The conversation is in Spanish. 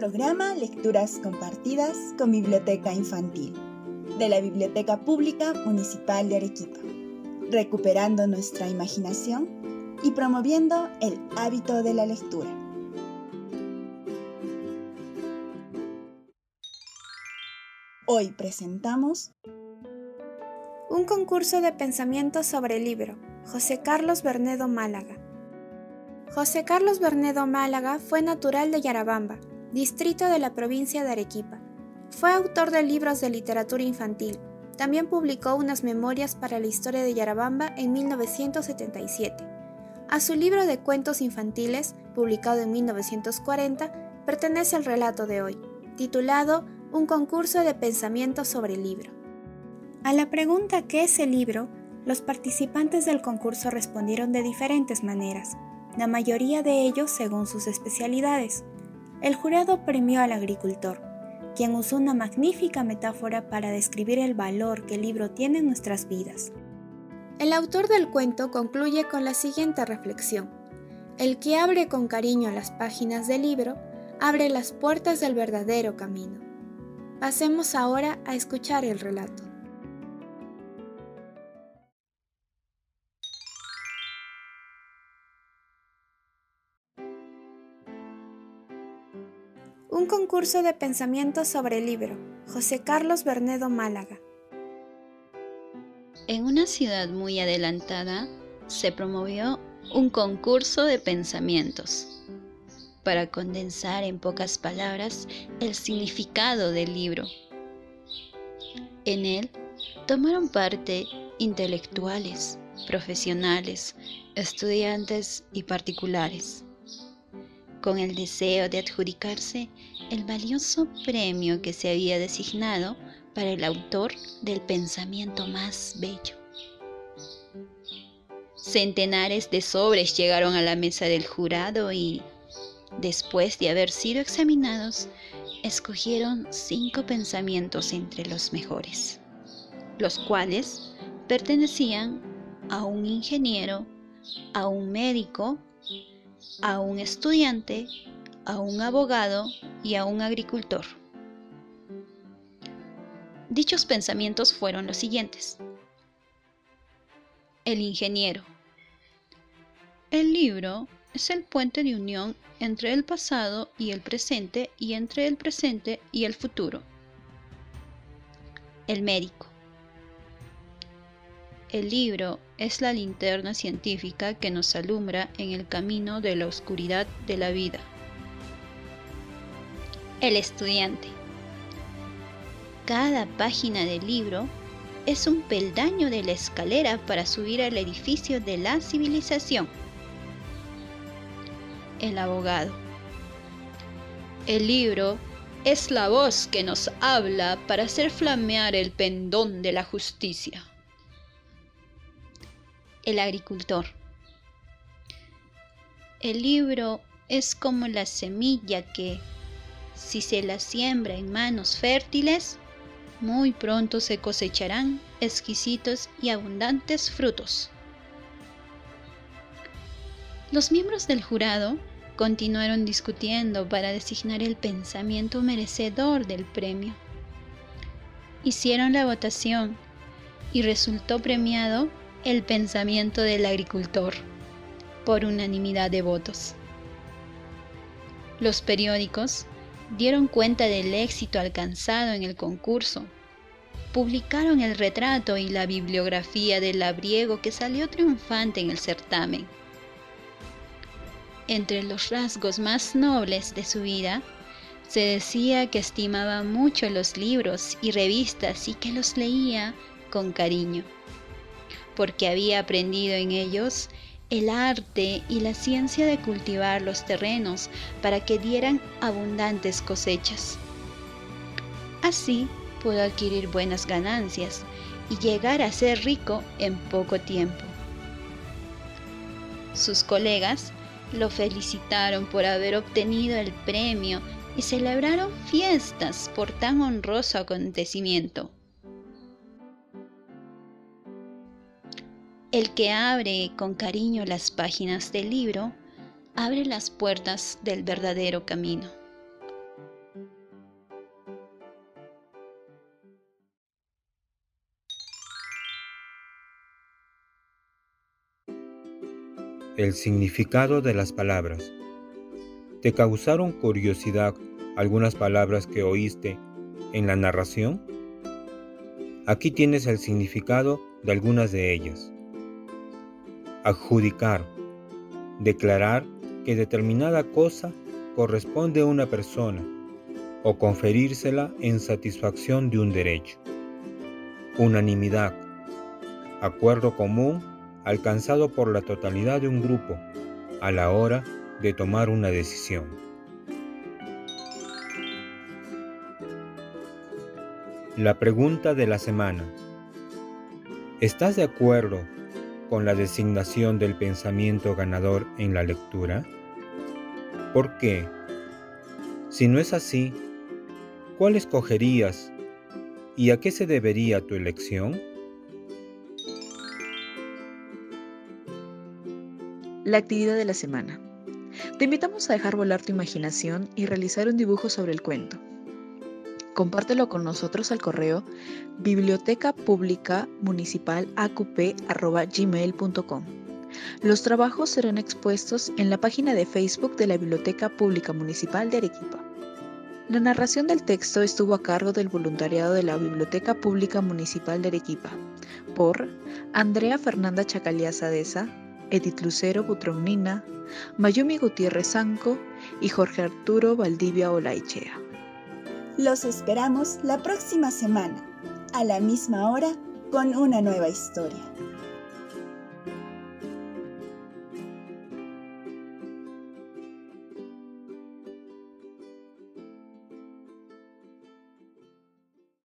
programa Lecturas Compartidas con Biblioteca Infantil de la Biblioteca Pública Municipal de Arequipa, recuperando nuestra imaginación y promoviendo el hábito de la lectura. Hoy presentamos un concurso de pensamiento sobre el libro José Carlos Bernedo Málaga. José Carlos Bernedo Málaga fue natural de Yarabamba, distrito de la provincia de Arequipa. Fue autor de libros de literatura infantil. También publicó unas memorias para la historia de Yarabamba en 1977. A su libro de cuentos infantiles, publicado en 1940, pertenece el relato de hoy, titulado Un concurso de pensamiento sobre el libro. A la pregunta ¿qué es el libro? Los participantes del concurso respondieron de diferentes maneras, la mayoría de ellos según sus especialidades. El jurado premió al agricultor, quien usó una magnífica metáfora para describir el valor que el libro tiene en nuestras vidas. El autor del cuento concluye con la siguiente reflexión. El que abre con cariño las páginas del libro, abre las puertas del verdadero camino. Pasemos ahora a escuchar el relato. Un concurso de pensamiento sobre el libro. José Carlos Bernedo Málaga. En una ciudad muy adelantada se promovió un concurso de pensamientos para condensar en pocas palabras el significado del libro. En él tomaron parte intelectuales, profesionales, estudiantes y particulares con el deseo de adjudicarse el valioso premio que se había designado para el autor del pensamiento más bello. Centenares de sobres llegaron a la mesa del jurado y, después de haber sido examinados, escogieron cinco pensamientos entre los mejores, los cuales pertenecían a un ingeniero, a un médico, a un estudiante, a un abogado y a un agricultor. Dichos pensamientos fueron los siguientes. El ingeniero. El libro es el puente de unión entre el pasado y el presente y entre el presente y el futuro. El médico. El libro es la linterna científica que nos alumbra en el camino de la oscuridad de la vida. El estudiante. Cada página del libro es un peldaño de la escalera para subir al edificio de la civilización. El abogado. El libro es la voz que nos habla para hacer flamear el pendón de la justicia el agricultor. El libro es como la semilla que, si se la siembra en manos fértiles, muy pronto se cosecharán exquisitos y abundantes frutos. Los miembros del jurado continuaron discutiendo para designar el pensamiento merecedor del premio. Hicieron la votación y resultó premiado el pensamiento del agricultor por unanimidad de votos. Los periódicos dieron cuenta del éxito alcanzado en el concurso. Publicaron el retrato y la bibliografía del labriego que salió triunfante en el certamen. Entre los rasgos más nobles de su vida, se decía que estimaba mucho los libros y revistas y que los leía con cariño porque había aprendido en ellos el arte y la ciencia de cultivar los terrenos para que dieran abundantes cosechas. Así pudo adquirir buenas ganancias y llegar a ser rico en poco tiempo. Sus colegas lo felicitaron por haber obtenido el premio y celebraron fiestas por tan honroso acontecimiento. El que abre con cariño las páginas del libro, abre las puertas del verdadero camino. El significado de las palabras. ¿Te causaron curiosidad algunas palabras que oíste en la narración? Aquí tienes el significado de algunas de ellas. Adjudicar. Declarar que determinada cosa corresponde a una persona o conferírsela en satisfacción de un derecho. Unanimidad. Acuerdo común alcanzado por la totalidad de un grupo a la hora de tomar una decisión. La pregunta de la semana. ¿Estás de acuerdo con la designación del pensamiento ganador en la lectura? ¿Por qué? Si no es así, ¿cuál escogerías y a qué se debería tu elección? La actividad de la semana. Te invitamos a dejar volar tu imaginación y realizar un dibujo sobre el cuento. Compártelo con nosotros al correo biblioteca Los trabajos serán expuestos en la página de Facebook de la Biblioteca Pública Municipal de Arequipa. La narración del texto estuvo a cargo del voluntariado de la Biblioteca Pública Municipal de Arequipa por Andrea Fernanda Chacaliaza Deza, Edith Lucero Butrognina, Mayumi Gutiérrez Zanco y Jorge Arturo Valdivia Olaichea. Los esperamos la próxima semana, a la misma hora, con una nueva historia.